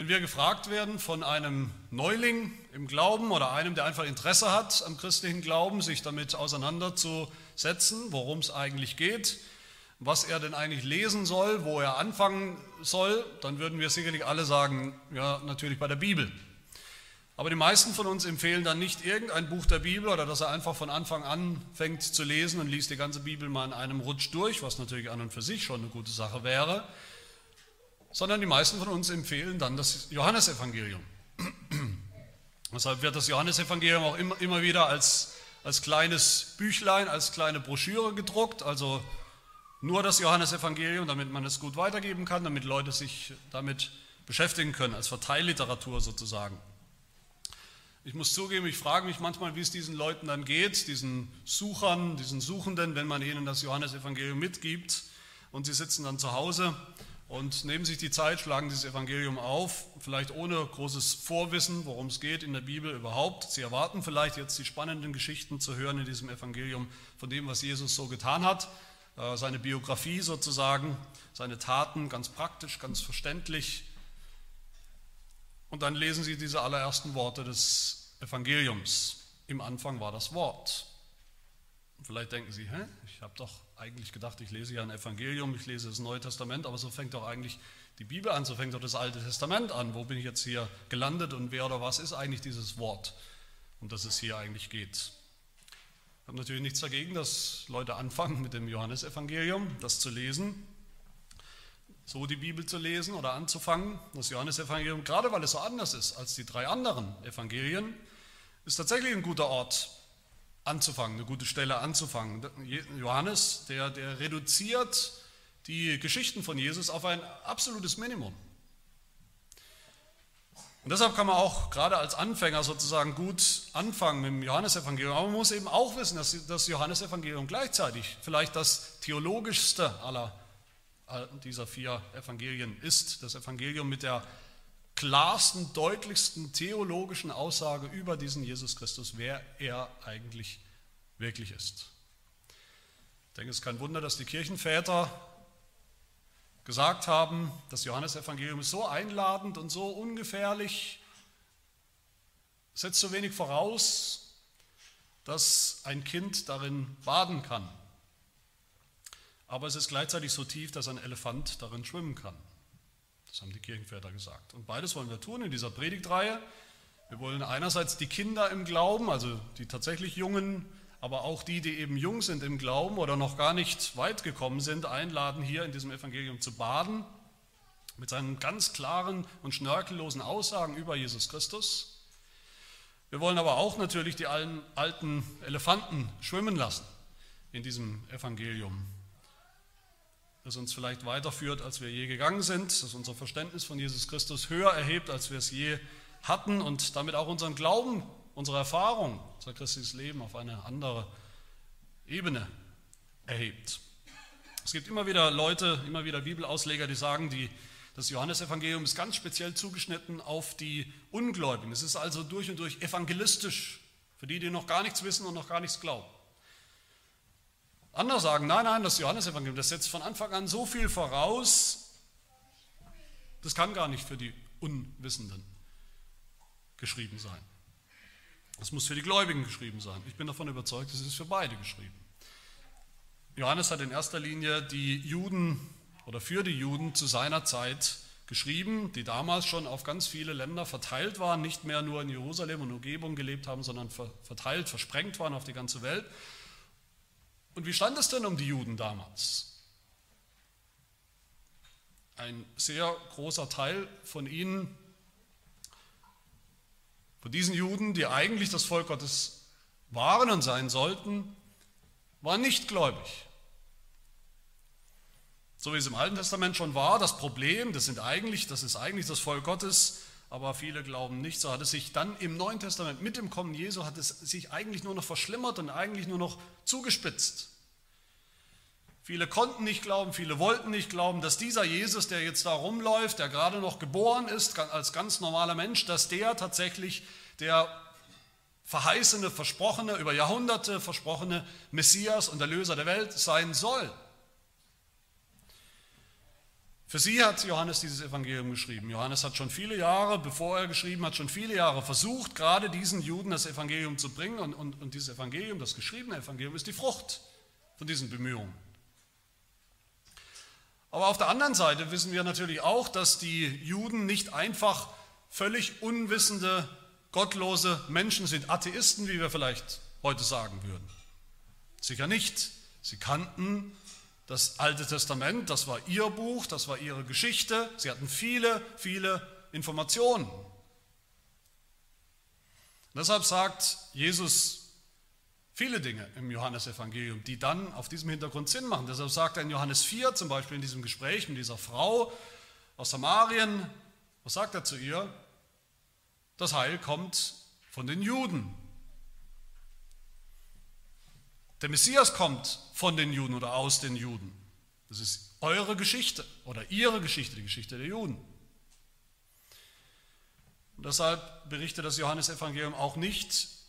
Wenn wir gefragt werden von einem Neuling im Glauben oder einem, der einfach Interesse hat am christlichen Glauben, sich damit auseinanderzusetzen, worum es eigentlich geht, was er denn eigentlich lesen soll, wo er anfangen soll, dann würden wir sicherlich alle sagen, ja, natürlich bei der Bibel. Aber die meisten von uns empfehlen dann nicht irgendein Buch der Bibel oder dass er einfach von Anfang an fängt zu lesen und liest die ganze Bibel mal in einem Rutsch durch, was natürlich an und für sich schon eine gute Sache wäre, sondern die meisten von uns empfehlen dann das Johannesevangelium. Deshalb wird das Johannesevangelium auch immer, immer wieder als, als kleines Büchlein, als kleine Broschüre gedruckt, also nur das Johannesevangelium, damit man es gut weitergeben kann, damit Leute sich damit beschäftigen können, als Verteilliteratur sozusagen. Ich muss zugeben, ich frage mich manchmal, wie es diesen Leuten dann geht, diesen Suchern, diesen Suchenden, wenn man ihnen das Johannesevangelium mitgibt und sie sitzen dann zu Hause und nehmen sich die Zeit, schlagen dieses Evangelium auf, vielleicht ohne großes Vorwissen, worum es geht in der Bibel überhaupt. Sie erwarten vielleicht jetzt die spannenden Geschichten zu hören in diesem Evangelium von dem, was Jesus so getan hat äh, seine Biografie sozusagen, seine Taten ganz praktisch, ganz verständlich. Und dann lesen sie diese allerersten Worte des Evangeliums. Im Anfang war das Wort. Vielleicht denken sie, hä? ich habe doch eigentlich gedacht, ich lese ja ein Evangelium, ich lese das Neue Testament, aber so fängt doch eigentlich die Bibel an, so fängt doch das Alte Testament an. Wo bin ich jetzt hier gelandet und wer oder was ist eigentlich dieses Wort, um das es hier eigentlich geht? habe natürlich nichts dagegen, dass Leute anfangen mit dem Johannesevangelium, das zu lesen, so die Bibel zu lesen oder anzufangen. Das Johannesevangelium, gerade weil es so anders ist als die drei anderen Evangelien, ist tatsächlich ein guter Ort anzufangen, eine gute Stelle anzufangen. Johannes, der, der reduziert die Geschichten von Jesus auf ein absolutes Minimum. Und deshalb kann man auch gerade als Anfänger sozusagen gut anfangen mit dem Johannesevangelium. Aber man muss eben auch wissen, dass das Johannesevangelium gleichzeitig vielleicht das theologischste aller dieser vier Evangelien ist. Das Evangelium mit der klarsten, deutlichsten theologischen Aussage über diesen Jesus Christus, wer er eigentlich wirklich ist. Ich denke, es ist kein Wunder, dass die Kirchenväter gesagt haben, das Johannesevangelium ist so einladend und so ungefährlich, setzt so wenig voraus, dass ein Kind darin baden kann. Aber es ist gleichzeitig so tief, dass ein Elefant darin schwimmen kann. Das haben die Kirchenväter gesagt. Und beides wollen wir tun in dieser Predigtreihe. Wir wollen einerseits die Kinder im Glauben, also die tatsächlich Jungen, aber auch die, die eben jung sind im Glauben oder noch gar nicht weit gekommen sind, einladen, hier in diesem Evangelium zu baden, mit seinen ganz klaren und schnörkellosen Aussagen über Jesus Christus. Wir wollen aber auch natürlich die alten Elefanten schwimmen lassen in diesem Evangelium, das uns vielleicht weiterführt, als wir je gegangen sind, das unser Verständnis von Jesus Christus höher erhebt, als wir es je hatten und damit auch unseren Glauben unsere Erfahrung, unser christliches Leben auf eine andere Ebene erhebt. Es gibt immer wieder Leute, immer wieder Bibelausleger, die sagen, die, das Johannesevangelium ist ganz speziell zugeschnitten auf die Ungläubigen. Es ist also durch und durch evangelistisch für die, die noch gar nichts wissen und noch gar nichts glauben. Andere sagen, nein, nein, das Johannesevangelium, das setzt von Anfang an so viel voraus, das kann gar nicht für die Unwissenden geschrieben sein. Das muss für die Gläubigen geschrieben sein. Ich bin davon überzeugt, es ist für beide geschrieben. Johannes hat in erster Linie die Juden oder für die Juden zu seiner Zeit geschrieben, die damals schon auf ganz viele Länder verteilt waren, nicht mehr nur in Jerusalem und Umgebung gelebt haben, sondern verteilt, versprengt waren auf die ganze Welt. Und wie stand es denn um die Juden damals? Ein sehr großer Teil von ihnen von diesen Juden, die eigentlich das Volk Gottes waren und sein sollten, waren nicht gläubig. So wie es im Alten Testament schon war, das Problem, das, sind eigentlich, das ist eigentlich das Volk Gottes, aber viele glauben nicht. So hat es sich dann im Neuen Testament mit dem Kommen Jesu hat es sich eigentlich nur noch verschlimmert und eigentlich nur noch zugespitzt. Viele konnten nicht glauben, viele wollten nicht glauben, dass dieser Jesus, der jetzt da rumläuft, der gerade noch geboren ist als ganz normaler Mensch, dass der tatsächlich der verheißene, versprochene, über Jahrhunderte versprochene Messias und Erlöser der Welt sein soll. Für sie hat Johannes dieses Evangelium geschrieben. Johannes hat schon viele Jahre, bevor er geschrieben hat, schon viele Jahre versucht, gerade diesen Juden das Evangelium zu bringen. Und, und, und dieses Evangelium, das geschriebene Evangelium, ist die Frucht von diesen Bemühungen. Aber auf der anderen Seite wissen wir natürlich auch, dass die Juden nicht einfach völlig unwissende, gottlose Menschen sind, Atheisten, wie wir vielleicht heute sagen würden. Sicher nicht. Sie kannten das Alte Testament, das war ihr Buch, das war ihre Geschichte. Sie hatten viele, viele Informationen. Und deshalb sagt Jesus viele Dinge im Johannesevangelium, die dann auf diesem Hintergrund Sinn machen. Deshalb sagt er in Johannes 4, zum Beispiel in diesem Gespräch mit dieser Frau aus Samarien, was sagt er zu ihr? Das Heil kommt von den Juden. Der Messias kommt von den Juden oder aus den Juden. Das ist eure Geschichte oder ihre Geschichte, die Geschichte der Juden. Und deshalb berichtet das Johannesevangelium auch nicht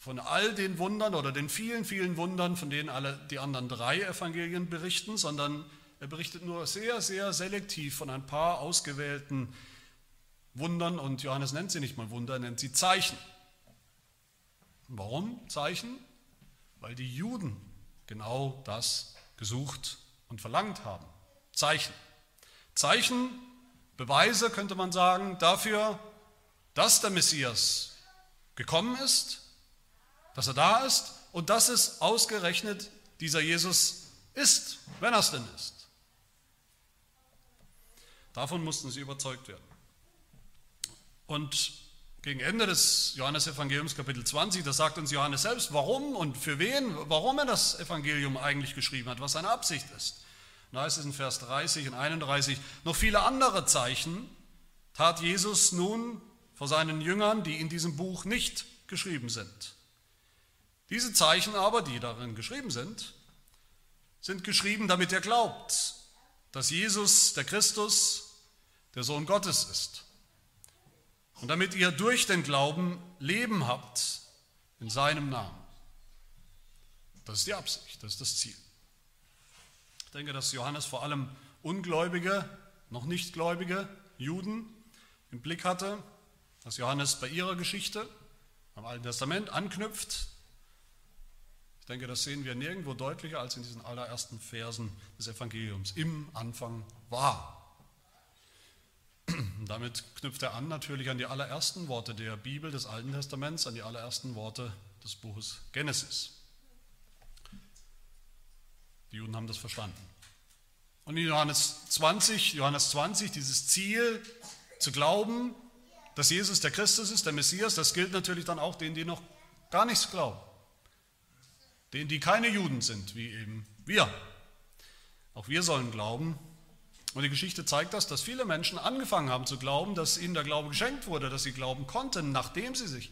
von all den Wundern oder den vielen, vielen Wundern, von denen alle die anderen drei Evangelien berichten, sondern er berichtet nur sehr, sehr selektiv von ein paar ausgewählten Wundern und Johannes nennt sie nicht mal Wunder, er nennt sie Zeichen. Warum Zeichen? Weil die Juden genau das gesucht und verlangt haben. Zeichen. Zeichen, Beweise könnte man sagen, dafür, dass der Messias gekommen ist dass er da ist und dass es ausgerechnet dieser Jesus ist, wenn er es denn ist. Davon mussten sie überzeugt werden. Und gegen Ende des Johannesevangeliums Kapitel 20, da sagt uns Johannes selbst, warum und für wen, warum er das Evangelium eigentlich geschrieben hat, was seine Absicht ist. Da heißt es in Vers 30 und 31, noch viele andere Zeichen tat Jesus nun vor seinen Jüngern, die in diesem Buch nicht geschrieben sind. Diese Zeichen aber, die darin geschrieben sind, sind geschrieben, damit ihr glaubt, dass Jesus, der Christus, der Sohn Gottes ist. Und damit ihr durch den Glauben Leben habt in seinem Namen. Das ist die Absicht, das ist das Ziel. Ich denke, dass Johannes vor allem ungläubige, noch nicht gläubige Juden im Blick hatte, dass Johannes bei ihrer Geschichte am Alten Testament anknüpft, denke, das sehen wir nirgendwo deutlicher als in diesen allerersten Versen des Evangeliums. Im Anfang war. Damit knüpft er an natürlich an die allerersten Worte der Bibel des Alten Testaments, an die allerersten Worte des Buches Genesis. Die Juden haben das verstanden. Und in Johannes 20, Johannes 20, dieses Ziel zu glauben, dass Jesus der Christus ist, der Messias, das gilt natürlich dann auch denen, die noch gar nichts glauben denen, die keine Juden sind, wie eben wir. Auch wir sollen glauben. Und die Geschichte zeigt das, dass viele Menschen angefangen haben zu glauben, dass ihnen der Glaube geschenkt wurde, dass sie glauben konnten, nachdem sie sich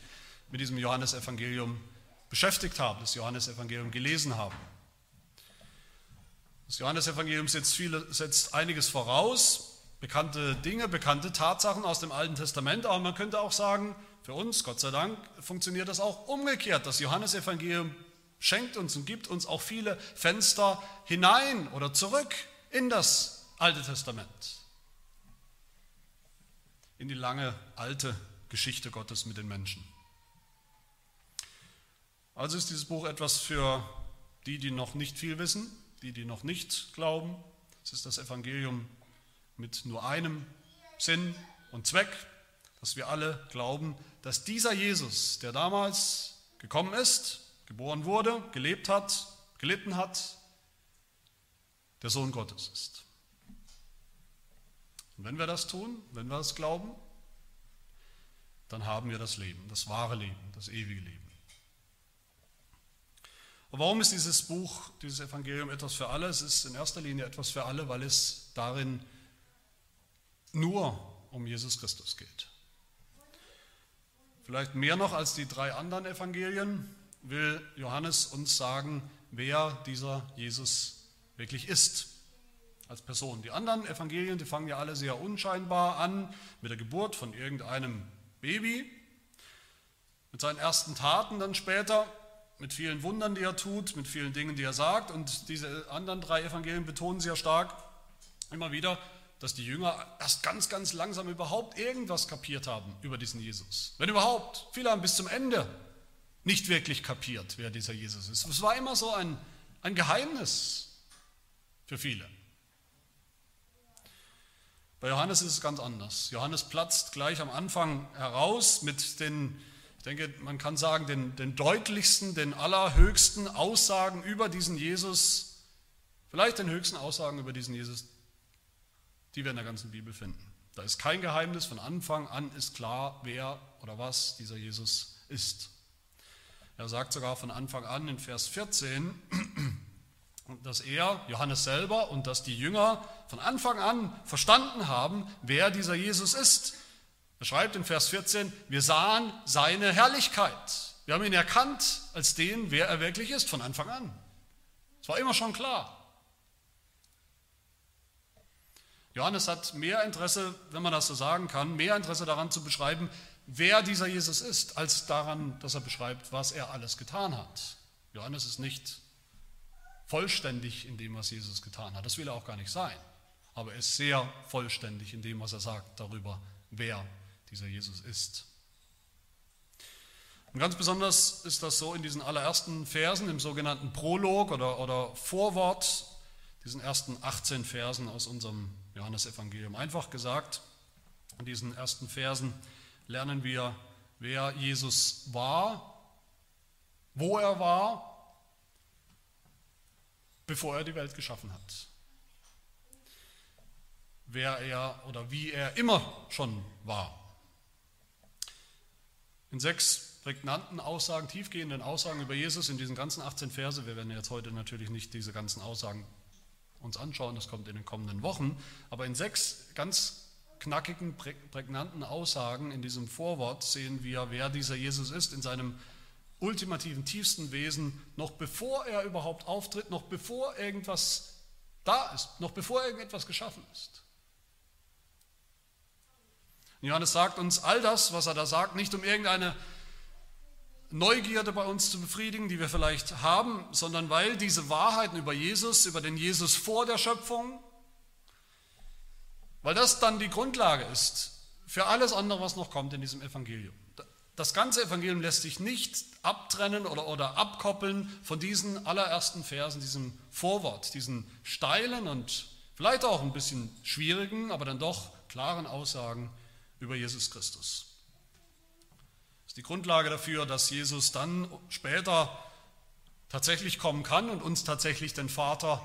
mit diesem Johannesevangelium beschäftigt haben, das Johannesevangelium gelesen haben. Das Johannesevangelium setzt, viele, setzt einiges voraus, bekannte Dinge, bekannte Tatsachen aus dem Alten Testament, aber man könnte auch sagen, für uns, Gott sei Dank, funktioniert das auch umgekehrt. Das Johannesevangelium schenkt uns und gibt uns auch viele Fenster hinein oder zurück in das Alte Testament, in die lange alte Geschichte Gottes mit den Menschen. Also ist dieses Buch etwas für die, die noch nicht viel wissen, die, die noch nicht glauben. Es ist das Evangelium mit nur einem Sinn und Zweck, dass wir alle glauben, dass dieser Jesus, der damals gekommen ist, geboren wurde, gelebt hat, gelitten hat, der Sohn Gottes ist. Und wenn wir das tun, wenn wir das glauben, dann haben wir das Leben, das wahre Leben, das ewige Leben. Und warum ist dieses Buch, dieses Evangelium etwas für alle? Es ist in erster Linie etwas für alle, weil es darin nur um Jesus Christus geht. Vielleicht mehr noch als die drei anderen Evangelien, will Johannes uns sagen, wer dieser Jesus wirklich ist als Person. Die anderen Evangelien, die fangen ja alle sehr unscheinbar an mit der Geburt von irgendeinem Baby, mit seinen ersten Taten dann später, mit vielen Wundern, die er tut, mit vielen Dingen, die er sagt. Und diese anderen drei Evangelien betonen sehr stark immer wieder, dass die Jünger erst ganz, ganz langsam überhaupt irgendwas kapiert haben über diesen Jesus. Wenn überhaupt. Viele haben bis zum Ende nicht wirklich kapiert, wer dieser Jesus ist. Es war immer so ein, ein Geheimnis für viele. Bei Johannes ist es ganz anders. Johannes platzt gleich am Anfang heraus mit den, ich denke, man kann sagen, den, den deutlichsten, den allerhöchsten Aussagen über diesen Jesus, vielleicht den höchsten Aussagen über diesen Jesus, die wir in der ganzen Bibel finden. Da ist kein Geheimnis, von Anfang an ist klar, wer oder was dieser Jesus ist. Er sagt sogar von Anfang an in Vers 14, dass er, Johannes selber und dass die Jünger von Anfang an verstanden haben, wer dieser Jesus ist. Er schreibt in Vers 14, wir sahen seine Herrlichkeit. Wir haben ihn erkannt als den, wer er wirklich ist, von Anfang an. Es war immer schon klar. Johannes hat mehr Interesse, wenn man das so sagen kann, mehr Interesse daran zu beschreiben, wer dieser Jesus ist, als daran, dass er beschreibt, was er alles getan hat. Johannes ist nicht vollständig in dem, was Jesus getan hat. Das will er auch gar nicht sein. Aber er ist sehr vollständig in dem, was er sagt darüber, wer dieser Jesus ist. Und ganz besonders ist das so in diesen allerersten Versen, im sogenannten Prolog oder, oder Vorwort, diesen ersten 18 Versen aus unserem Johannesevangelium. Einfach gesagt, in diesen ersten Versen lernen wir, wer Jesus war, wo er war bevor er die Welt geschaffen hat. Wer er oder wie er immer schon war. In sechs prägnanten Aussagen, tiefgehenden Aussagen über Jesus in diesen ganzen 18 Verse, wir werden jetzt heute natürlich nicht diese ganzen Aussagen uns anschauen, das kommt in den kommenden Wochen, aber in sechs ganz knackigen, prägnanten Aussagen in diesem Vorwort sehen wir, wer dieser Jesus ist in seinem ultimativen, tiefsten Wesen, noch bevor er überhaupt auftritt, noch bevor irgendwas da ist, noch bevor irgendetwas geschaffen ist. Johannes sagt uns all das, was er da sagt, nicht um irgendeine Neugierde bei uns zu befriedigen, die wir vielleicht haben, sondern weil diese Wahrheiten über Jesus, über den Jesus vor der Schöpfung, weil das dann die Grundlage ist für alles andere, was noch kommt in diesem Evangelium. Das ganze Evangelium lässt sich nicht abtrennen oder, oder abkoppeln von diesen allerersten Versen, diesem Vorwort, diesen steilen und vielleicht auch ein bisschen schwierigen, aber dann doch klaren Aussagen über Jesus Christus. Das ist die Grundlage dafür, dass Jesus dann später tatsächlich kommen kann und uns tatsächlich den Vater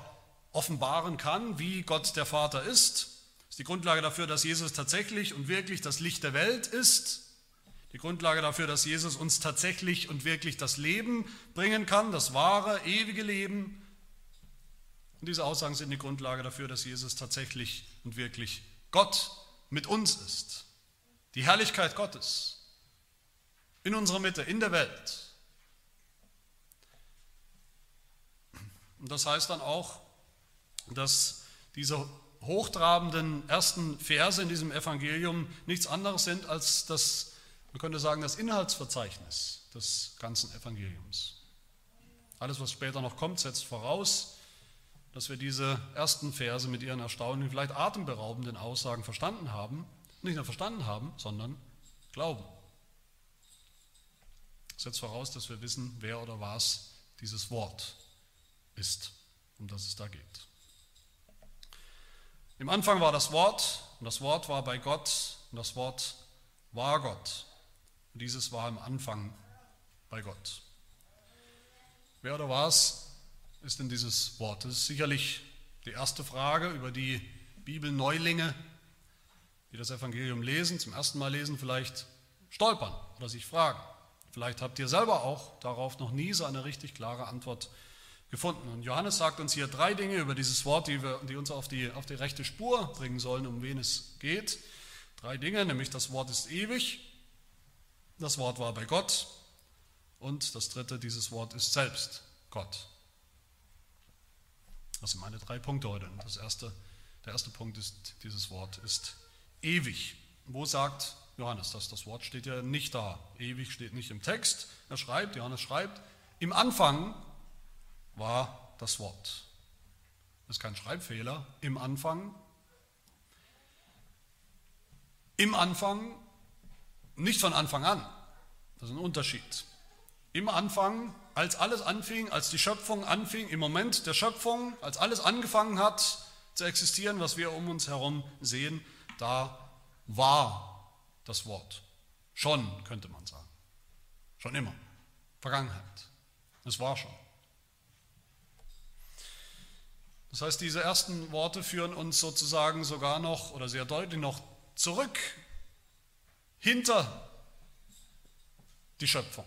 offenbaren kann, wie Gott der Vater ist. Ist die Grundlage dafür, dass Jesus tatsächlich und wirklich das Licht der Welt ist die Grundlage dafür, dass Jesus uns tatsächlich und wirklich das Leben bringen kann, das wahre, ewige Leben. Und diese Aussagen sind die Grundlage dafür, dass Jesus tatsächlich und wirklich Gott mit uns ist. Die Herrlichkeit Gottes in unserer Mitte, in der Welt. Und das heißt dann auch, dass diese hochtrabenden ersten Verse in diesem Evangelium nichts anderes sind als das man könnte sagen, das Inhaltsverzeichnis des ganzen Evangeliums. Alles, was später noch kommt, setzt voraus, dass wir diese ersten Verse mit ihren erstaunlichen, vielleicht atemberaubenden Aussagen verstanden haben. Nicht nur verstanden haben, sondern glauben. Setzt voraus, dass wir wissen, wer oder was dieses Wort ist, um das es da geht. Im Anfang war das Wort und das Wort war bei Gott und das Wort war Gott. Und dieses war am Anfang bei Gott. Wer oder was ist denn dieses Wort? Das ist sicherlich die erste Frage, über die Bibelneulinge, die das Evangelium lesen, zum ersten Mal lesen, vielleicht stolpern oder sich fragen. Vielleicht habt ihr selber auch darauf noch nie so eine richtig klare Antwort gefunden. Und Johannes sagt uns hier drei Dinge über dieses Wort, die, wir, die uns auf die, auf die rechte Spur bringen sollen, um wen es geht. Drei Dinge, nämlich das Wort ist ewig, das Wort war bei Gott und das dritte, dieses Wort ist selbst Gott. Das sind meine drei Punkte heute. Das erste, der erste Punkt ist, dieses Wort ist ewig. Wo sagt Johannes das? Das Wort steht ja nicht da. Ewig steht nicht im Text. Er schreibt, Johannes schreibt, im Anfang war das Wort. Das ist kein Schreibfehler. Im Anfang. Im Anfang, nicht von Anfang an. Das ist ein Unterschied. Im Anfang, als alles anfing, als die Schöpfung anfing, im Moment der Schöpfung, als alles angefangen hat zu existieren, was wir um uns herum sehen, da war das Wort. Schon, könnte man sagen. Schon immer. Vergangenheit. Es war schon. Das heißt, diese ersten Worte führen uns sozusagen sogar noch oder sehr deutlich noch zurück hinter die Schöpfung.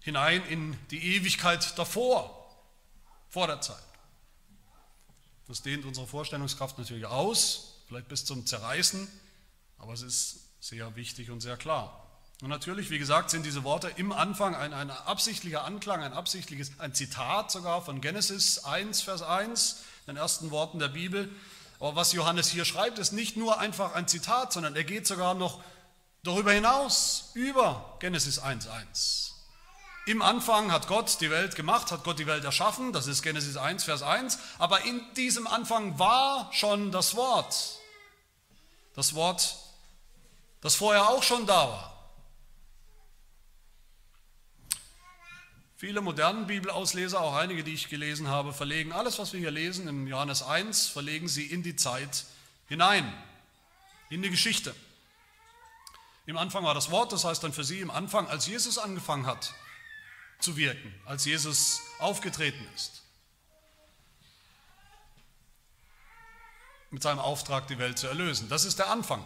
Hinein in die Ewigkeit davor, vor der Zeit. Das dehnt unsere Vorstellungskraft natürlich aus, vielleicht bis zum Zerreißen, aber es ist sehr wichtig und sehr klar. Und natürlich, wie gesagt, sind diese Worte im Anfang ein, ein absichtlicher Anklang, ein absichtliches, ein Zitat sogar von Genesis 1, Vers 1, den ersten Worten der Bibel. Aber was Johannes hier schreibt, ist nicht nur einfach ein Zitat, sondern er geht sogar noch darüber hinaus, über Genesis 1, 1. Im Anfang hat Gott die Welt gemacht, hat Gott die Welt erschaffen, das ist Genesis 1, Vers 1, aber in diesem Anfang war schon das Wort. Das Wort, das vorher auch schon da war. Viele modernen Bibelausleser, auch einige, die ich gelesen habe, verlegen alles, was wir hier lesen im Johannes 1, verlegen sie in die Zeit hinein, in die Geschichte. Im Anfang war das Wort, das heißt dann für sie im Anfang, als Jesus angefangen hat zu wirken, als Jesus aufgetreten ist. Mit seinem Auftrag, die Welt zu erlösen. Das ist der Anfang.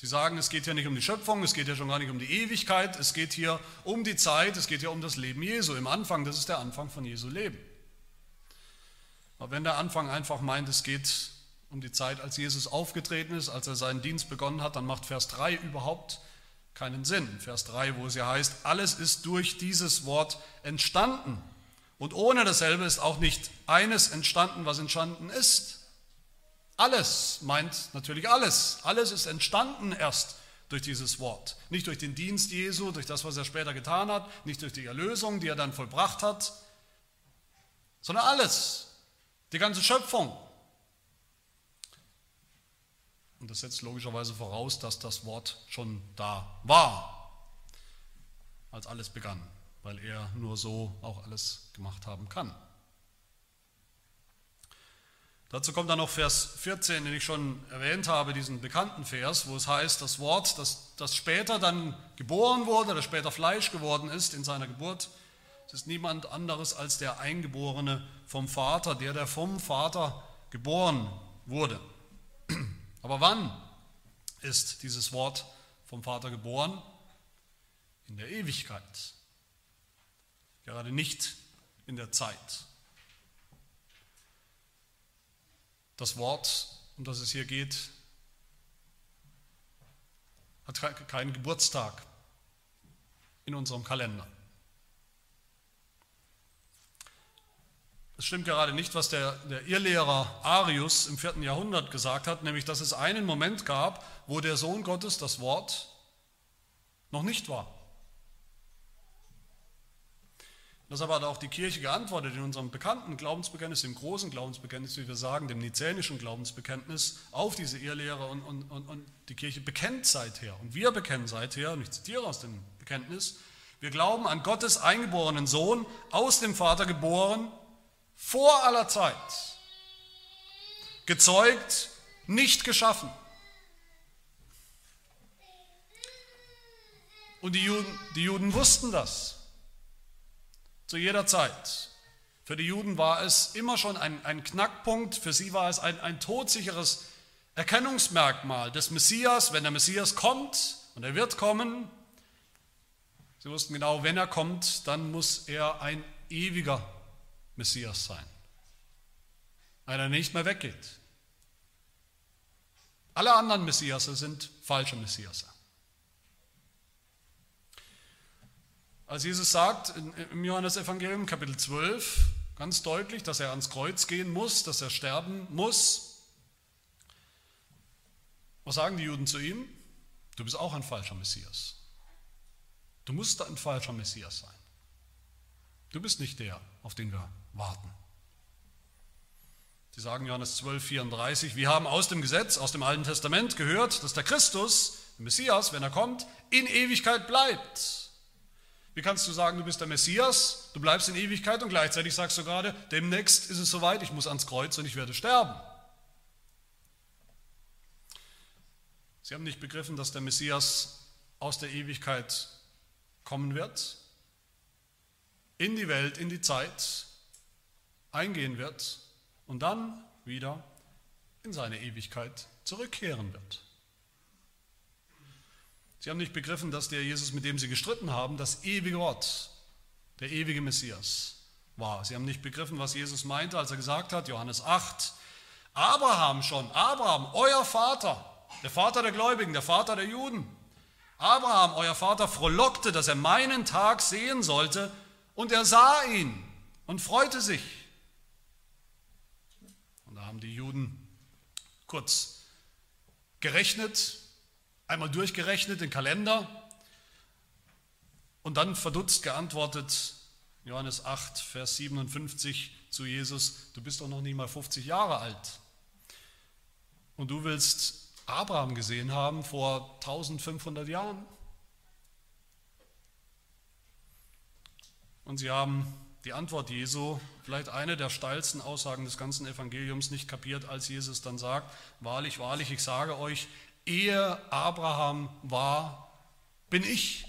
Sie sagen, es geht hier nicht um die Schöpfung, es geht hier schon gar nicht um die Ewigkeit, es geht hier um die Zeit, es geht hier um das Leben Jesu. Im Anfang, das ist der Anfang von Jesu Leben. Aber wenn der Anfang einfach meint, es geht um die Zeit, als Jesus aufgetreten ist, als er seinen Dienst begonnen hat, dann macht Vers 3 überhaupt keinen Sinn. Vers 3, wo es ja heißt, alles ist durch dieses Wort entstanden. Und ohne dasselbe ist auch nicht eines entstanden, was entstanden ist. Alles meint natürlich alles. Alles ist entstanden erst durch dieses Wort. Nicht durch den Dienst Jesu, durch das, was er später getan hat, nicht durch die Erlösung, die er dann vollbracht hat, sondern alles. Die ganze Schöpfung. Und das setzt logischerweise voraus, dass das Wort schon da war, als alles begann, weil er nur so auch alles gemacht haben kann. Dazu kommt dann noch Vers 14, den ich schon erwähnt habe, diesen bekannten Vers, wo es heißt, das Wort, das, das später dann geboren wurde, das später Fleisch geworden ist in seiner Geburt, es ist niemand anderes als der Eingeborene vom Vater, der, der vom Vater geboren wurde. Aber wann ist dieses Wort vom Vater geboren? In der Ewigkeit, gerade nicht in der Zeit. Das Wort, um das es hier geht, hat keinen Geburtstag in unserem Kalender. Es stimmt gerade nicht, was der, der Irrlehrer Arius im vierten Jahrhundert gesagt hat, nämlich dass es einen Moment gab, wo der Sohn Gottes, das Wort, noch nicht war. Deshalb hat auch die Kirche geantwortet in unserem bekannten Glaubensbekenntnis, dem großen Glaubensbekenntnis, wie wir sagen, dem nizänischen Glaubensbekenntnis, auf diese Irrlehre und, und, und, und die Kirche bekennt seither. Und wir bekennen seither, und ich zitiere aus dem Bekenntnis, wir glauben an Gottes eingeborenen Sohn, aus dem Vater geboren, vor aller Zeit, gezeugt, nicht geschaffen. Und die Juden, die Juden wussten das zu jeder Zeit. Für die Juden war es immer schon ein, ein Knackpunkt, für sie war es ein, ein todsicheres Erkennungsmerkmal des Messias, wenn der Messias kommt, und er wird kommen, sie wussten genau, wenn er kommt, dann muss er ein ewiger Messias sein. Einer, der nicht mehr weggeht. Alle anderen Messiasse sind falsche Messiasse. Als Jesus sagt im Johannesevangelium Kapitel 12 ganz deutlich, dass er ans Kreuz gehen muss, dass er sterben muss, was sagen die Juden zu ihm? Du bist auch ein falscher Messias. Du musst ein falscher Messias sein. Du bist nicht der, auf den wir warten. Sie sagen Johannes 12, 34, wir haben aus dem Gesetz, aus dem Alten Testament gehört, dass der Christus, der Messias, wenn er kommt, in Ewigkeit bleibt. Wie kannst du sagen, du bist der Messias, du bleibst in Ewigkeit und gleichzeitig sagst du gerade, demnächst ist es soweit, ich muss ans Kreuz und ich werde sterben. Sie haben nicht begriffen, dass der Messias aus der Ewigkeit kommen wird, in die Welt, in die Zeit eingehen wird und dann wieder in seine Ewigkeit zurückkehren wird. Sie haben nicht begriffen, dass der Jesus, mit dem sie gestritten haben, das ewige Wort, der ewige Messias war. Sie haben nicht begriffen, was Jesus meinte, als er gesagt hat, Johannes 8, Abraham schon, Abraham, euer Vater, der Vater der Gläubigen, der Vater der Juden. Abraham, euer Vater, frohlockte, dass er meinen Tag sehen sollte, und er sah ihn und freute sich. Und da haben die Juden kurz gerechnet, einmal durchgerechnet, den Kalender und dann verdutzt geantwortet, Johannes 8, Vers 57 zu Jesus, du bist doch noch nicht mal 50 Jahre alt. Und du willst Abraham gesehen haben vor 1500 Jahren. Und sie haben die Antwort Jesu, vielleicht eine der steilsten Aussagen des ganzen Evangeliums, nicht kapiert, als Jesus dann sagt, wahrlich, wahrlich, ich sage euch, ehe Abraham war, bin ich.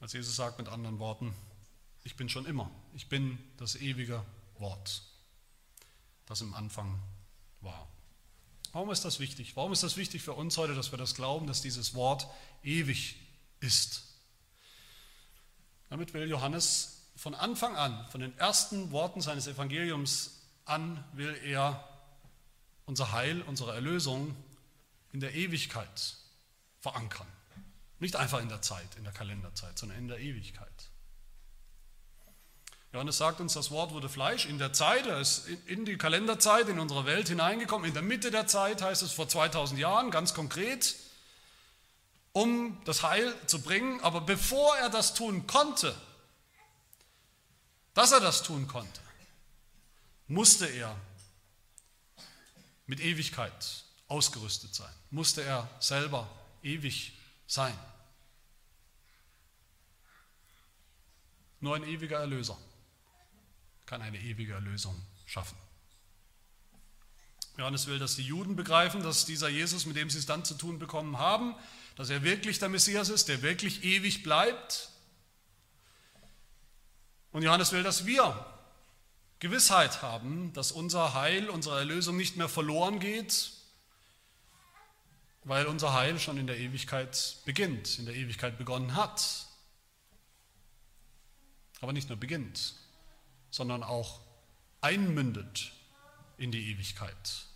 Als Jesus sagt mit anderen Worten, ich bin schon immer, ich bin das ewige Wort, das im Anfang war. Warum ist das wichtig? Warum ist das wichtig für uns heute, dass wir das glauben, dass dieses Wort ewig ist? Damit will Johannes von Anfang an, von den ersten Worten seines Evangeliums an will er unser Heil, unsere Erlösung in der Ewigkeit verankern. Nicht einfach in der Zeit, in der Kalenderzeit, sondern in der Ewigkeit. Johannes sagt uns, das Wort wurde Fleisch in der Zeit, er ist in die Kalenderzeit, in unsere Welt hineingekommen. In der Mitte der Zeit heißt es vor 2000 Jahren, ganz konkret, um das Heil zu bringen. Aber bevor er das tun konnte, dass er das tun konnte, musste er mit Ewigkeit ausgerüstet sein, musste er selber ewig sein. Nur ein ewiger Erlöser kann eine ewige Erlösung schaffen. Johannes will, dass die Juden begreifen, dass dieser Jesus, mit dem sie es dann zu tun bekommen haben, dass er wirklich der Messias ist, der wirklich ewig bleibt. Und Johannes will, dass wir Gewissheit haben, dass unser Heil, unsere Erlösung nicht mehr verloren geht, weil unser Heil schon in der Ewigkeit beginnt, in der Ewigkeit begonnen hat. Aber nicht nur beginnt, sondern auch einmündet in die Ewigkeit.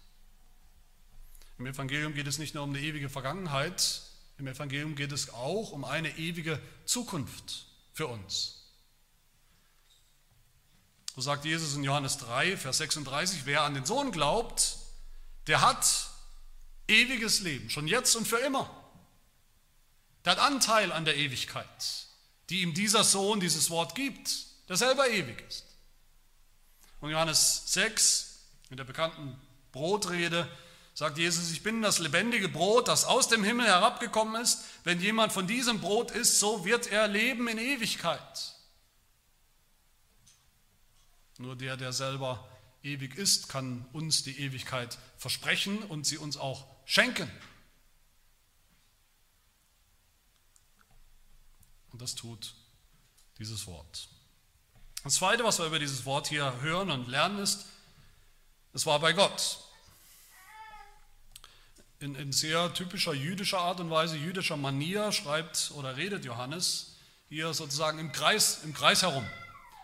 Im Evangelium geht es nicht nur um eine ewige Vergangenheit, im Evangelium geht es auch um eine ewige Zukunft für uns. So sagt Jesus in Johannes 3, Vers 36, wer an den Sohn glaubt, der hat ewiges Leben, schon jetzt und für immer. Der hat Anteil an der Ewigkeit, die ihm dieser Sohn dieses Wort gibt, der selber ewig ist. Und Johannes 6, in der bekannten Brotrede, sagt Jesus, ich bin das lebendige Brot, das aus dem Himmel herabgekommen ist. Wenn jemand von diesem Brot isst, so wird er leben in Ewigkeit. Nur der, der selber ewig ist, kann uns die Ewigkeit versprechen und sie uns auch schenken. Und das tut dieses Wort. Das Zweite, was wir über dieses Wort hier hören und lernen, ist, es war bei Gott. In, in sehr typischer jüdischer Art und Weise, jüdischer Manier schreibt oder redet Johannes hier sozusagen im Kreis, im Kreis herum.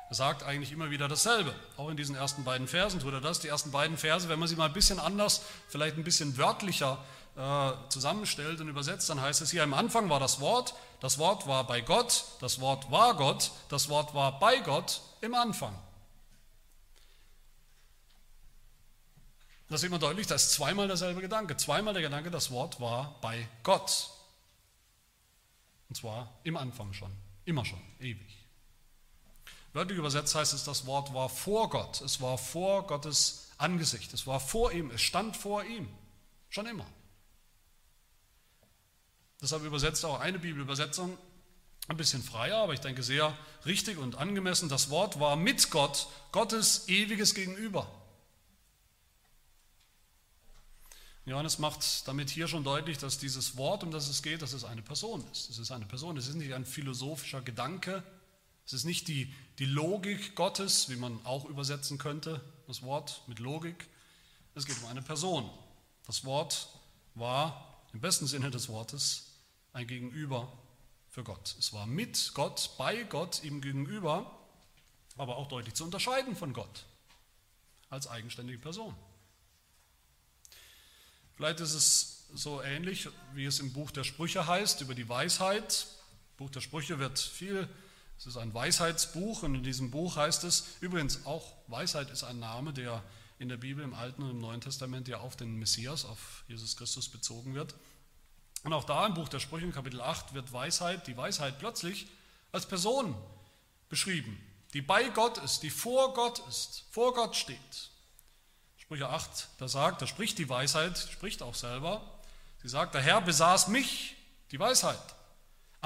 Er sagt eigentlich immer wieder dasselbe. Auch in diesen ersten beiden Versen tut er das. Die ersten beiden Verse, wenn man sie mal ein bisschen anders, vielleicht ein bisschen wörtlicher äh, zusammenstellt und übersetzt, dann heißt es hier, im Anfang war das Wort, das Wort war bei Gott, das Wort war Gott, das Wort war bei Gott im Anfang. Das sieht man deutlich, da ist zweimal derselbe Gedanke. Zweimal der Gedanke, das Wort war bei Gott. Und zwar im Anfang schon, immer schon, ewig. Wörtlich übersetzt heißt es, das Wort war vor Gott. Es war vor Gottes Angesicht. Es war vor ihm. Es stand vor ihm. Schon immer. Deshalb übersetzt auch eine Bibelübersetzung ein bisschen freier, aber ich denke sehr richtig und angemessen. Das Wort war mit Gott, Gottes ewiges Gegenüber. Johannes macht damit hier schon deutlich, dass dieses Wort, um das es geht, dass es eine Person ist. Es ist eine Person, es ist nicht ein philosophischer Gedanke, es ist nicht die, die Logik Gottes, wie man auch übersetzen könnte, das Wort mit Logik. Es geht um eine Person. Das Wort war im besten Sinne des Wortes ein Gegenüber für Gott. Es war mit Gott, bei Gott, ihm gegenüber, aber auch deutlich zu unterscheiden von Gott als eigenständige Person. Vielleicht ist es so ähnlich, wie es im Buch der Sprüche heißt, über die Weisheit. Buch der Sprüche wird viel, es ist ein Weisheitsbuch und in diesem Buch heißt es, übrigens auch Weisheit ist ein Name, der in der Bibel im Alten und im Neuen Testament ja auf den Messias, auf Jesus Christus bezogen wird. Und auch da im Buch der Sprüche, Kapitel 8, wird Weisheit, die Weisheit plötzlich als Person beschrieben, die bei Gott ist, die vor Gott ist, vor Gott steht. Sprüche 8, da sagt, da spricht die Weisheit, spricht auch selber. Sie sagt, der Herr besaß mich, die Weisheit,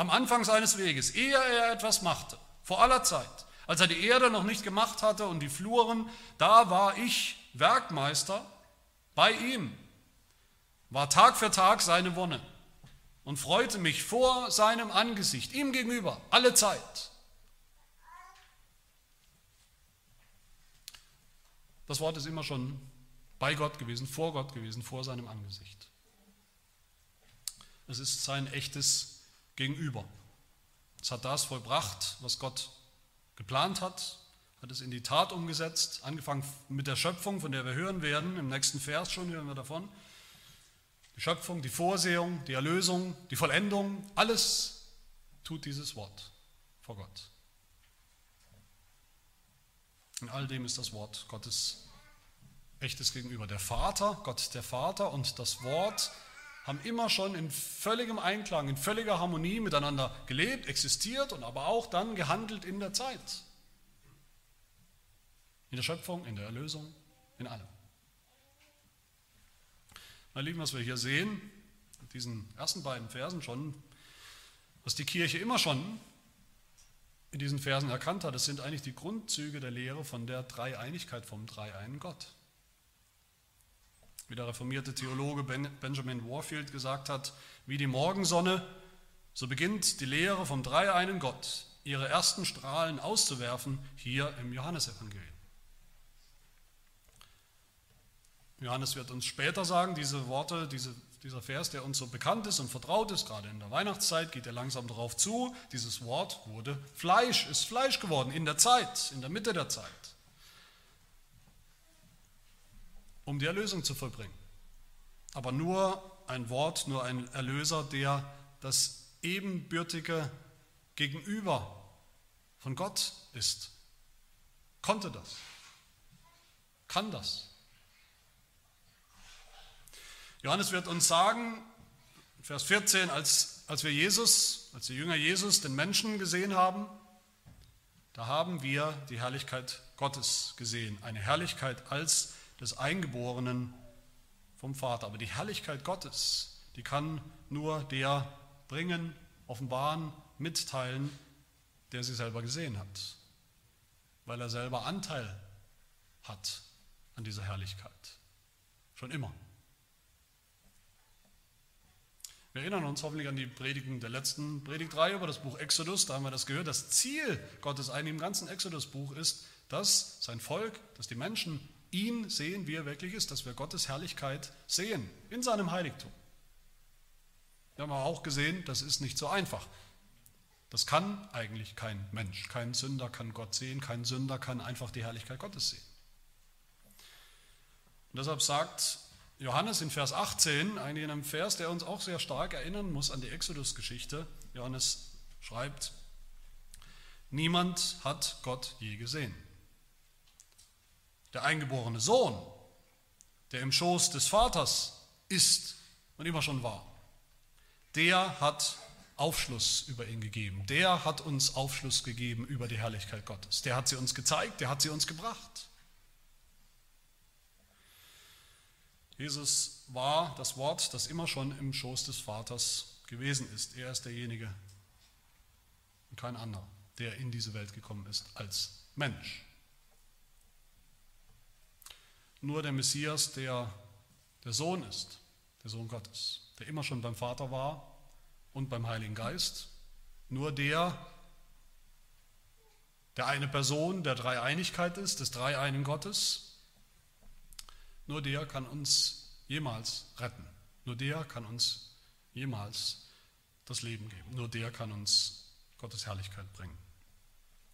am Anfang seines Weges, ehe er etwas machte, vor aller Zeit. Als er die Erde noch nicht gemacht hatte und die Fluren, da war ich Werkmeister bei ihm, war Tag für Tag seine Wonne und freute mich vor seinem Angesicht, ihm gegenüber, alle Zeit. Das Wort ist immer schon bei Gott gewesen, vor Gott gewesen, vor seinem Angesicht. Es ist sein echtes Gegenüber. Es hat das vollbracht, was Gott geplant hat, hat es in die Tat umgesetzt, angefangen mit der Schöpfung, von der wir hören werden, im nächsten Vers schon hören wir davon. Die Schöpfung, die Vorsehung, die Erlösung, die Vollendung, alles tut dieses Wort vor Gott. In all dem ist das Wort Gottes echtes Gegenüber. Der Vater, Gott der Vater und das Wort haben immer schon in völligem Einklang, in völliger Harmonie miteinander gelebt, existiert und aber auch dann gehandelt in der Zeit. In der Schöpfung, in der Erlösung, in allem. Meine Lieben, was wir hier sehen, in diesen ersten beiden Versen schon, was die Kirche immer schon in diesen Versen erkannt hat, das sind eigentlich die Grundzüge der Lehre von der Dreieinigkeit, vom Dreieinen Gott. Wie der reformierte Theologe Benjamin Warfield gesagt hat, wie die Morgensonne, so beginnt die Lehre vom Dreieinen Gott ihre ersten Strahlen auszuwerfen hier im Johannesevangelium. Johannes wird uns später sagen, diese Worte, diese, dieser Vers, der uns so bekannt ist und vertraut ist, gerade in der Weihnachtszeit, geht er langsam darauf zu. Dieses Wort wurde Fleisch, ist Fleisch geworden in der Zeit, in der Mitte der Zeit, um die Erlösung zu vollbringen. Aber nur ein Wort, nur ein Erlöser, der das ebenbürtige Gegenüber von Gott ist, konnte das, kann das. Johannes wird uns sagen, Vers 14, als, als wir Jesus, als die Jünger Jesus, den Menschen gesehen haben, da haben wir die Herrlichkeit Gottes gesehen. Eine Herrlichkeit als des Eingeborenen vom Vater. Aber die Herrlichkeit Gottes, die kann nur der bringen, offenbaren, mitteilen, der sie selber gesehen hat. Weil er selber Anteil hat an dieser Herrlichkeit. Schon immer. Wir erinnern uns hoffentlich an die Predigen der letzten Predigtreihe über das Buch Exodus, da haben wir das gehört. Das Ziel Gottes eigentlich im ganzen Exodus-Buch ist, dass sein Volk, dass die Menschen ihn sehen, wie er wirklich ist, dass wir Gottes Herrlichkeit sehen in seinem Heiligtum. Wir haben aber auch gesehen, das ist nicht so einfach. Das kann eigentlich kein Mensch, kein Sünder kann Gott sehen, kein Sünder kann einfach die Herrlichkeit Gottes sehen. Und deshalb sagt Johannes in Vers 18, eigentlich in einem Vers, der uns auch sehr stark erinnern muss an die Exodus-Geschichte. Johannes schreibt, niemand hat Gott je gesehen. Der eingeborene Sohn, der im Schoß des Vaters ist und immer schon war, der hat Aufschluss über ihn gegeben. Der hat uns Aufschluss gegeben über die Herrlichkeit Gottes. Der hat sie uns gezeigt, der hat sie uns gebracht. Jesus war das Wort, das immer schon im Schoß des Vaters gewesen ist. Er ist derjenige und kein anderer, der in diese Welt gekommen ist als Mensch. Nur der Messias, der der Sohn ist, der Sohn Gottes, der immer schon beim Vater war und beim Heiligen Geist, nur der, der eine Person der Dreieinigkeit ist, des dreieinigen Gottes, nur der kann uns jemals retten. Nur der kann uns jemals das Leben geben. Nur der kann uns Gottes Herrlichkeit bringen.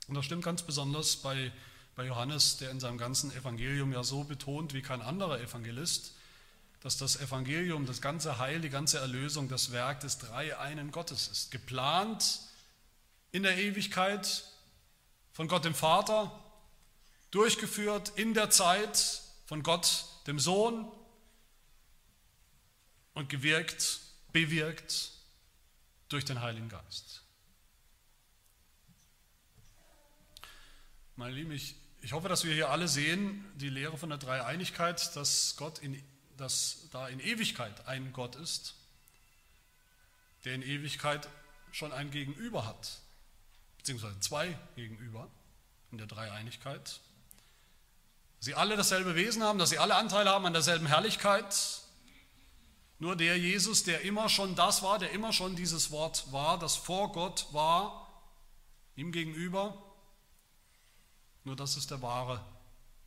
Und das stimmt ganz besonders bei, bei Johannes, der in seinem ganzen Evangelium ja so betont wie kein anderer Evangelist, dass das Evangelium, das ganze Heil, die ganze Erlösung das Werk des Dreieinen Gottes ist. Geplant in der Ewigkeit von Gott dem Vater, durchgeführt in der Zeit von Gott dem Sohn und gewirkt, bewirkt durch den Heiligen Geist. Meine Lieben, ich, ich hoffe, dass wir hier alle sehen, die Lehre von der Dreieinigkeit, dass Gott in, dass da in Ewigkeit ein Gott ist, der in Ewigkeit schon ein Gegenüber hat, beziehungsweise zwei Gegenüber in der Dreieinigkeit. Sie alle dasselbe Wesen haben, dass sie alle Anteil haben an derselben Herrlichkeit, nur der Jesus, der immer schon das war, der immer schon dieses Wort war, das vor Gott war, ihm gegenüber, nur das ist der wahre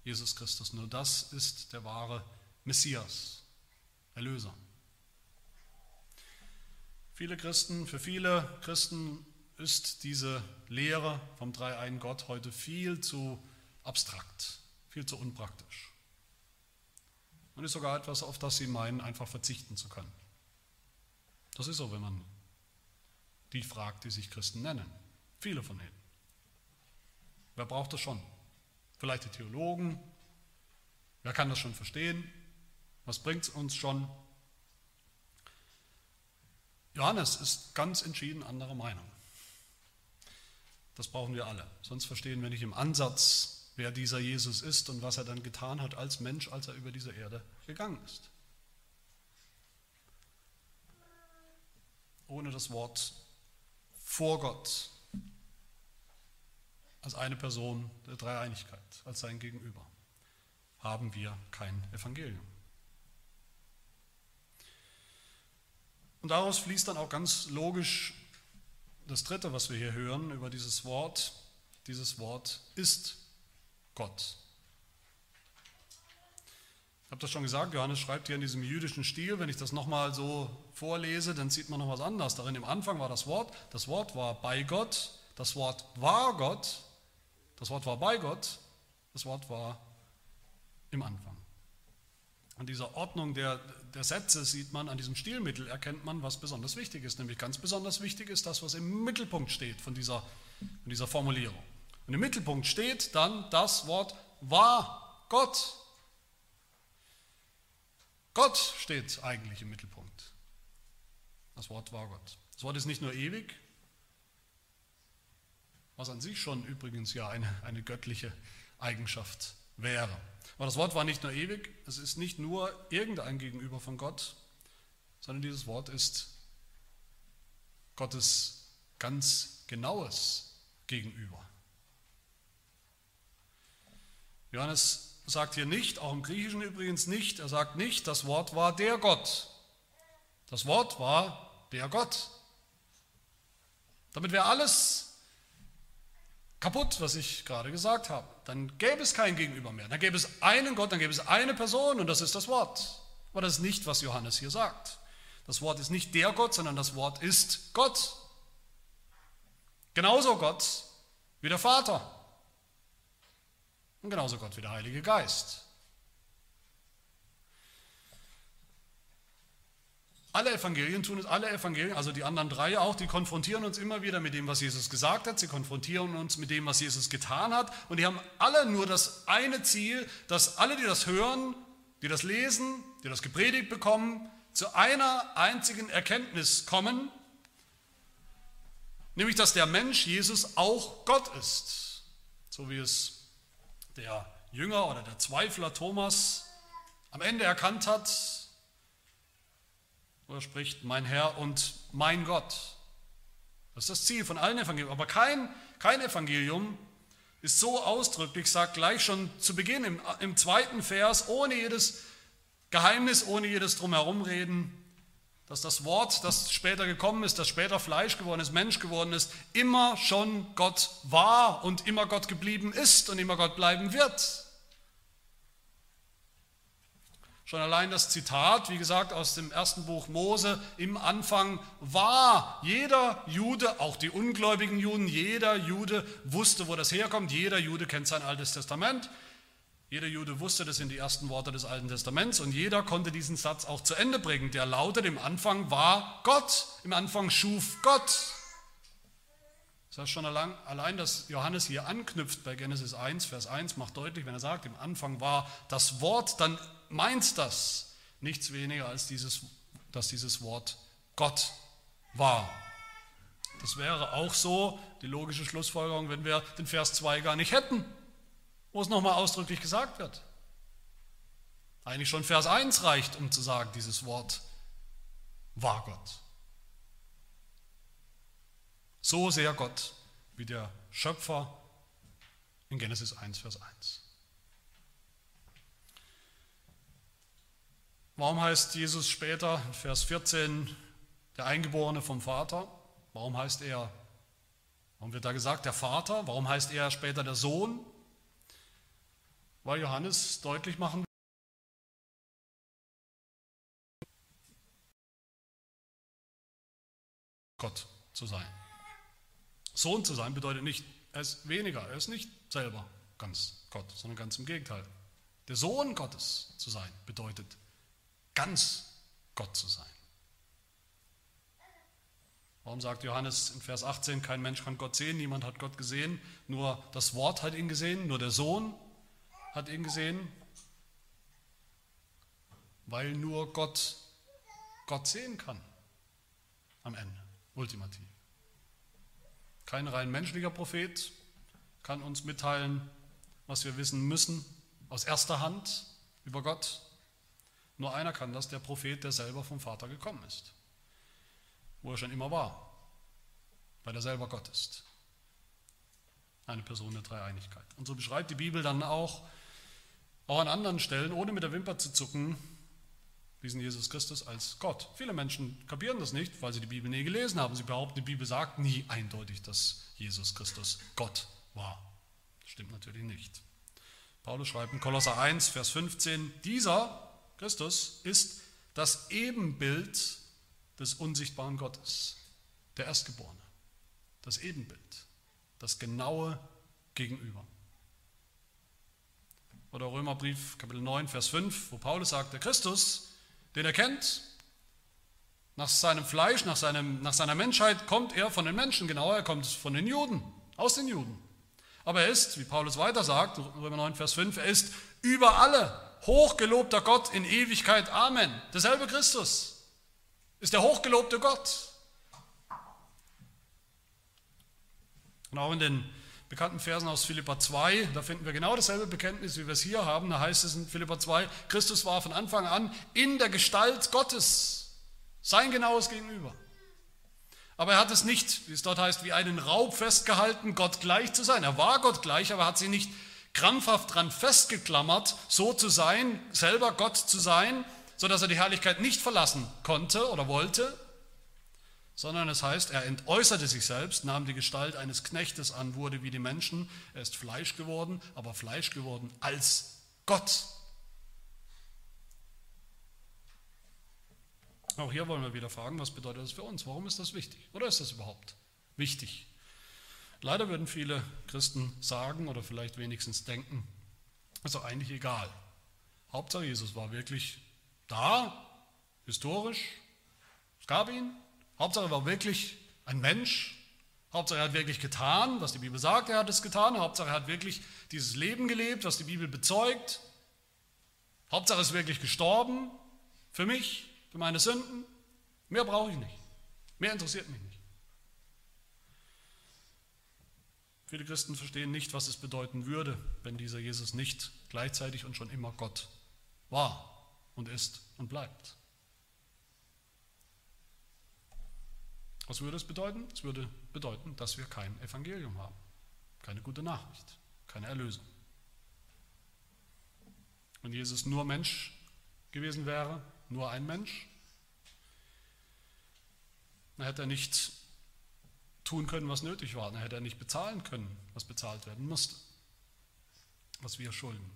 Jesus Christus, nur das ist der wahre Messias, Erlöser. Viele Christen, für viele Christen ist diese Lehre vom dreieinen Gott heute viel zu abstrakt, viel zu unpraktisch und ist sogar etwas, auf das sie meinen, einfach verzichten zu können. Das ist so, wenn man die fragt, die sich Christen nennen. Viele von ihnen. Wer braucht das schon? Vielleicht die Theologen. Wer kann das schon verstehen? Was bringt es uns schon? Johannes ist ganz entschieden anderer Meinung. Das brauchen wir alle. Sonst verstehen wir nicht im Ansatz, wer dieser Jesus ist und was er dann getan hat als Mensch, als er über diese Erde gegangen ist. Ohne das Wort vor Gott als eine Person der Dreieinigkeit, als sein Gegenüber, haben wir kein Evangelium. Und daraus fließt dann auch ganz logisch das Dritte, was wir hier hören über dieses Wort. Dieses Wort ist Gott. Ich habe das schon gesagt, Johannes schreibt hier in diesem jüdischen Stil, wenn ich das nochmal so vorlese, dann sieht man noch was anderes. Darin im Anfang war das Wort, das Wort war bei Gott, das Wort war Gott, das Wort war bei Gott, das Wort war im Anfang. An dieser Ordnung der, der Sätze sieht man, an diesem Stilmittel erkennt man, was besonders wichtig ist. Nämlich ganz besonders wichtig ist das, was im Mittelpunkt steht von dieser, von dieser Formulierung. Und im Mittelpunkt steht dann das Wort war Gott. Gott steht eigentlich im Mittelpunkt. Das Wort war Gott. Das Wort ist nicht nur ewig, was an sich schon übrigens ja eine, eine göttliche Eigenschaft wäre. Aber das Wort war nicht nur ewig, es ist nicht nur irgendein Gegenüber von Gott, sondern dieses Wort ist Gottes ganz genaues Gegenüber. Johannes sagt hier nicht, auch im Griechischen übrigens nicht, er sagt nicht, das Wort war der Gott. Das Wort war der Gott. Damit wäre alles kaputt, was ich gerade gesagt habe. Dann gäbe es kein Gegenüber mehr. Dann gäbe es einen Gott, dann gäbe es eine Person und das ist das Wort. Aber das ist nicht, was Johannes hier sagt. Das Wort ist nicht der Gott, sondern das Wort ist Gott. Genauso Gott wie der Vater. Und genauso Gott wie der Heilige Geist. Alle Evangelien tun es, alle Evangelien, also die anderen drei auch, die konfrontieren uns immer wieder mit dem, was Jesus gesagt hat. Sie konfrontieren uns mit dem, was Jesus getan hat. Und die haben alle nur das eine Ziel, dass alle, die das hören, die das lesen, die das gepredigt bekommen, zu einer einzigen Erkenntnis kommen, Nämlich, dass der Mensch Jesus auch Gott ist. So wie es der Jünger oder der Zweifler Thomas am Ende erkannt hat, wo er spricht, mein Herr und mein Gott. Das ist das Ziel von allen Evangelien. Aber kein, kein Evangelium ist so ausdrücklich, sagt gleich schon zu Beginn im, im zweiten Vers, ohne jedes Geheimnis, ohne jedes Drumherumreden, dass das Wort, das später gekommen ist, das später Fleisch geworden ist, Mensch geworden ist, immer schon Gott war und immer Gott geblieben ist und immer Gott bleiben wird. Schon allein das Zitat, wie gesagt, aus dem ersten Buch Mose, im Anfang war jeder Jude, auch die ungläubigen Juden, jeder Jude wusste, wo das herkommt, jeder Jude kennt sein altes Testament, jeder Jude wusste, das sind die ersten Worte des Alten Testaments und jeder konnte diesen Satz auch zu Ende bringen. Der lautet, im Anfang war Gott, im Anfang schuf Gott. Das heißt schon allein, dass Johannes hier anknüpft bei Genesis 1, Vers 1, macht deutlich, wenn er sagt, im Anfang war das Wort, dann meint das nichts weniger als dieses, dass dieses Wort Gott war. Das wäre auch so die logische Schlussfolgerung, wenn wir den Vers 2 gar nicht hätten, wo es nochmal ausdrücklich gesagt wird. Eigentlich schon Vers 1 reicht, um zu sagen, dieses Wort war Gott. So sehr Gott wie der Schöpfer in Genesis 1, Vers 1. Warum heißt Jesus später, Vers 14, der Eingeborene vom Vater? Warum heißt er, warum wird da gesagt, der Vater? Warum heißt er später der Sohn? Weil Johannes deutlich machen Gott zu sein. Sohn zu sein bedeutet nicht, er ist weniger, er ist nicht selber ganz Gott, sondern ganz im Gegenteil. Der Sohn Gottes zu sein bedeutet ganz Gott zu sein. Warum sagt Johannes in Vers 18, kein Mensch kann Gott sehen, niemand hat Gott gesehen, nur das Wort hat ihn gesehen, nur der Sohn hat ihn gesehen, weil nur Gott Gott sehen kann am Ende, ultimativ. Kein rein menschlicher Prophet kann uns mitteilen, was wir wissen müssen aus erster Hand über Gott. Nur einer kann das, der Prophet, der selber vom Vater gekommen ist, wo er schon immer war, weil er selber Gott ist. Eine Person der Dreieinigkeit. Und so beschreibt die Bibel dann auch, auch an anderen Stellen, ohne mit der Wimper zu zucken, diesen Jesus Christus als Gott. Viele Menschen kapieren das nicht, weil sie die Bibel nie gelesen haben. Sie behaupten, die Bibel sagt nie eindeutig, dass Jesus Christus Gott war. Das stimmt natürlich nicht. Paulus schreibt in Kolosser 1, Vers 15, dieser Christus ist das Ebenbild des unsichtbaren Gottes, der Erstgeborene, das Ebenbild, das genaue Gegenüber. Oder Römerbrief Kapitel 9, Vers 5, wo Paulus sagt, der Christus, den er kennt, nach seinem Fleisch, nach, seinem, nach seiner Menschheit kommt er von den Menschen, genauer, er kommt von den Juden, aus den Juden. Aber er ist, wie Paulus weiter sagt, Römer 9, Vers 5, er ist über alle hochgelobter Gott in Ewigkeit. Amen. Derselbe Christus ist der hochgelobte Gott. Und auch in den bekannten Versen aus Philippa 2, da finden wir genau dasselbe Bekenntnis, wie wir es hier haben. Da heißt es in Philippa 2, Christus war von Anfang an in der Gestalt Gottes, sein genaues Gegenüber. Aber er hat es nicht, wie es dort heißt, wie einen Raub festgehalten, Gott gleich zu sein. Er war Gott gleich, aber er hat sie nicht krampfhaft dran festgeklammert, so zu sein, selber Gott zu sein, sodass er die Herrlichkeit nicht verlassen konnte oder wollte, sondern es heißt, er entäußerte sich selbst, nahm die Gestalt eines Knechtes an, wurde wie die Menschen, er ist Fleisch geworden, aber Fleisch geworden als Gott. Auch hier wollen wir wieder fragen, was bedeutet das für uns? Warum ist das wichtig? Oder ist das überhaupt wichtig? Leider würden viele Christen sagen oder vielleicht wenigstens denken, also eigentlich egal. Hauptsache Jesus war wirklich da, historisch, es gab ihn. Hauptsache er war wirklich ein Mensch. Hauptsache er hat wirklich getan, was die Bibel sagt, er hat es getan. Hauptsache er hat wirklich dieses Leben gelebt, was die Bibel bezeugt. Hauptsache er ist wirklich gestorben für mich, für meine Sünden. Mehr brauche ich nicht. Mehr interessiert mich nicht. Viele Christen verstehen nicht, was es bedeuten würde, wenn dieser Jesus nicht gleichzeitig und schon immer Gott war und ist und bleibt. Was würde es bedeuten? Es würde bedeuten, dass wir kein Evangelium haben, keine gute Nachricht, keine Erlösung. Wenn Jesus nur Mensch gewesen wäre, nur ein Mensch, dann hätte er nicht tun können, was nötig war. Dann hätte er nicht bezahlen können, was bezahlt werden musste, was wir schulden.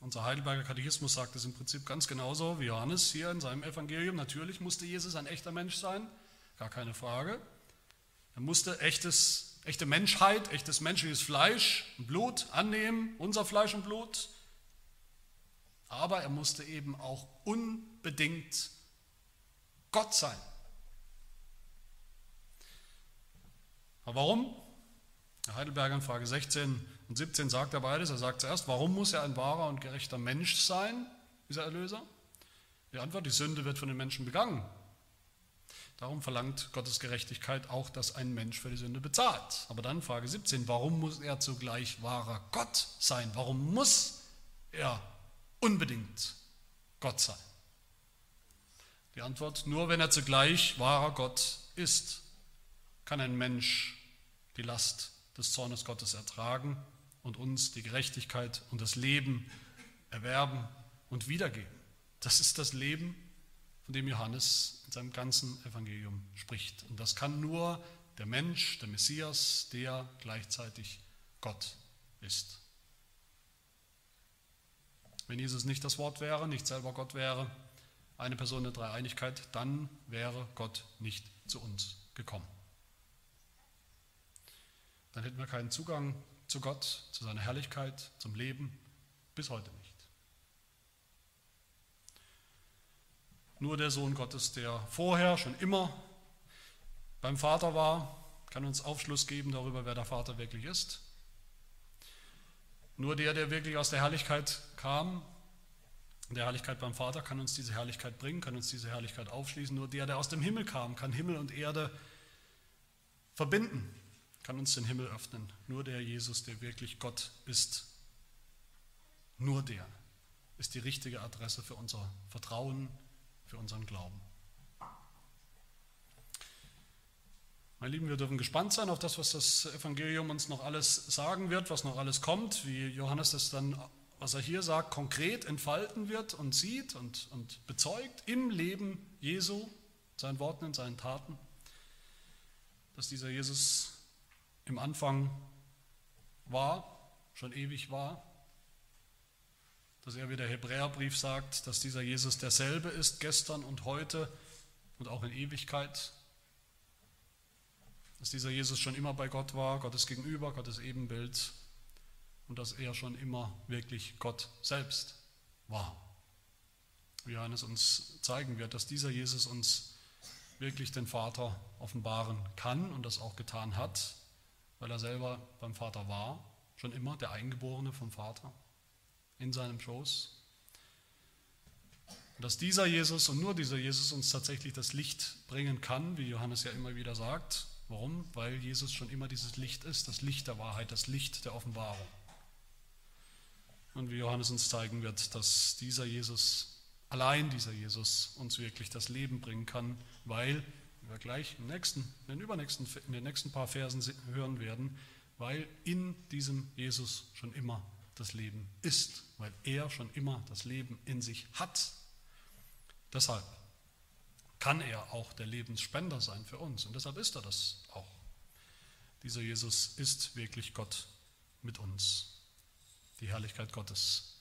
Unser Heidelberger Katechismus sagt es im Prinzip ganz genauso wie Johannes hier in seinem Evangelium. Natürlich musste Jesus ein echter Mensch sein, gar keine Frage. Er musste echtes, echte Menschheit, echtes menschliches Fleisch und Blut annehmen, unser Fleisch und Blut. Aber er musste eben auch unbedingt Gott sein. Aber warum? Herr Heidelberger in Frage 16 und 17 sagt er beides. Er sagt zuerst, warum muss er ein wahrer und gerechter Mensch sein, dieser Erlöser? Die Antwort, die Sünde wird von den Menschen begangen. Darum verlangt Gottes Gerechtigkeit auch, dass ein Mensch für die Sünde bezahlt. Aber dann Frage 17, warum muss er zugleich wahrer Gott sein? Warum muss er unbedingt Gott sein? Die Antwort, nur wenn er zugleich wahrer Gott ist, kann ein Mensch die Last des Zornes Gottes ertragen und uns die Gerechtigkeit und das Leben erwerben und wiedergeben. Das ist das Leben, von dem Johannes in seinem ganzen Evangelium spricht. Und das kann nur der Mensch, der Messias, der gleichzeitig Gott ist. Wenn Jesus nicht das Wort wäre, nicht selber Gott wäre, eine Person der Dreieinigkeit, dann wäre Gott nicht zu uns gekommen dann hätten wir keinen Zugang zu Gott, zu seiner Herrlichkeit, zum Leben, bis heute nicht. Nur der Sohn Gottes, der vorher schon immer beim Vater war, kann uns Aufschluss geben darüber, wer der Vater wirklich ist. Nur der, der wirklich aus der Herrlichkeit kam, der Herrlichkeit beim Vater, kann uns diese Herrlichkeit bringen, kann uns diese Herrlichkeit aufschließen. Nur der, der aus dem Himmel kam, kann Himmel und Erde verbinden kann uns den Himmel öffnen. Nur der Jesus, der wirklich Gott ist, nur der ist die richtige Adresse für unser Vertrauen, für unseren Glauben. Meine Lieben, wir dürfen gespannt sein auf das, was das Evangelium uns noch alles sagen wird, was noch alles kommt, wie Johannes das dann, was er hier sagt, konkret entfalten wird und sieht und, und bezeugt im Leben Jesu, seinen Worten und seinen Taten, dass dieser Jesus im Anfang war, schon ewig war, dass er, wie der Hebräerbrief sagt, dass dieser Jesus derselbe ist gestern und heute und auch in Ewigkeit, dass dieser Jesus schon immer bei Gott war, Gottes Gegenüber, Gottes Ebenbild und dass er schon immer wirklich Gott selbst war. Wie Johannes uns zeigen wird, dass dieser Jesus uns wirklich den Vater offenbaren kann und das auch getan hat weil er selber beim Vater war, schon immer der Eingeborene vom Vater in seinem Schoß. Und dass dieser Jesus und nur dieser Jesus uns tatsächlich das Licht bringen kann, wie Johannes ja immer wieder sagt. Warum? Weil Jesus schon immer dieses Licht ist, das Licht der Wahrheit, das Licht der Offenbarung. Und wie Johannes uns zeigen wird, dass dieser Jesus, allein dieser Jesus, uns wirklich das Leben bringen kann, weil wir gleich im nächsten, in, den übernächsten, in den nächsten paar Versen hören werden, weil in diesem Jesus schon immer das Leben ist, weil er schon immer das Leben in sich hat. Deshalb kann er auch der Lebensspender sein für uns und deshalb ist er das auch. Dieser Jesus ist wirklich Gott mit uns, die Herrlichkeit Gottes,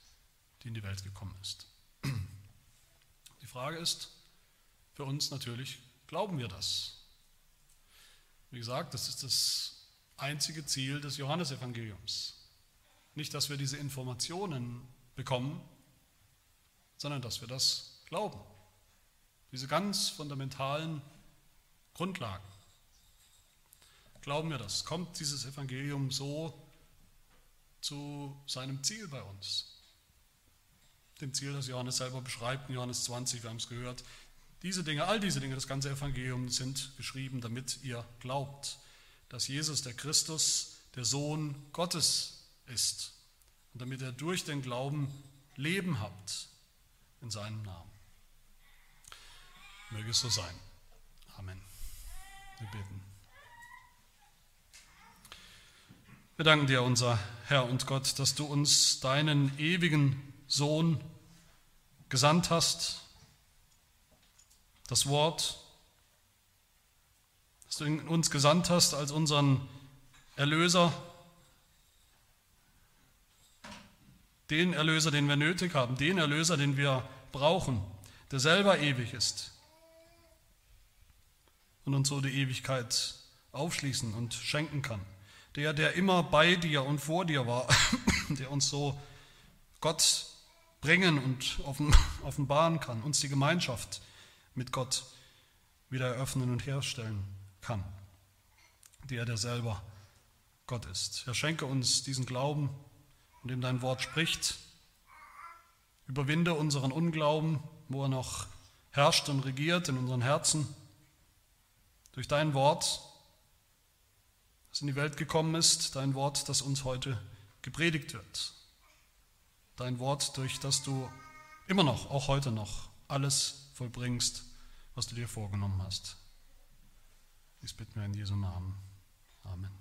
die in die Welt gekommen ist. Die Frage ist für uns natürlich, Glauben wir das? Wie gesagt, das ist das einzige Ziel des Johannesevangeliums. Nicht, dass wir diese Informationen bekommen, sondern dass wir das glauben. Diese ganz fundamentalen Grundlagen. Glauben wir das? Kommt dieses Evangelium so zu seinem Ziel bei uns? Dem Ziel, das Johannes selber beschreibt in Johannes 20, wir haben es gehört, diese Dinge, all diese Dinge, das ganze Evangelium sind geschrieben, damit ihr glaubt, dass Jesus der Christus, der Sohn Gottes ist und damit er durch den Glauben Leben habt in seinem Namen. Möge es so sein. Amen. Wir beten. Wir danken dir, unser Herr und Gott, dass du uns deinen ewigen Sohn gesandt hast, das Wort, dass du uns gesandt hast als unseren Erlöser, den Erlöser, den wir nötig haben, den Erlöser, den wir brauchen, der selber ewig ist und uns so die Ewigkeit aufschließen und schenken kann. Der, der immer bei dir und vor dir war, der uns so Gott bringen und offenbaren kann, uns die Gemeinschaft mit Gott wieder eröffnen und herstellen kann. Der, der selber Gott ist. Herr, schenke uns diesen Glauben, in dem dein Wort spricht. Überwinde unseren Unglauben, wo er noch herrscht und regiert in unseren Herzen. Durch dein Wort, das in die Welt gekommen ist, dein Wort, das uns heute gepredigt wird. Dein Wort, durch das du immer noch, auch heute noch, alles vollbringst, was du dir vorgenommen hast. Dies bitten wir in Jesu Namen. Amen.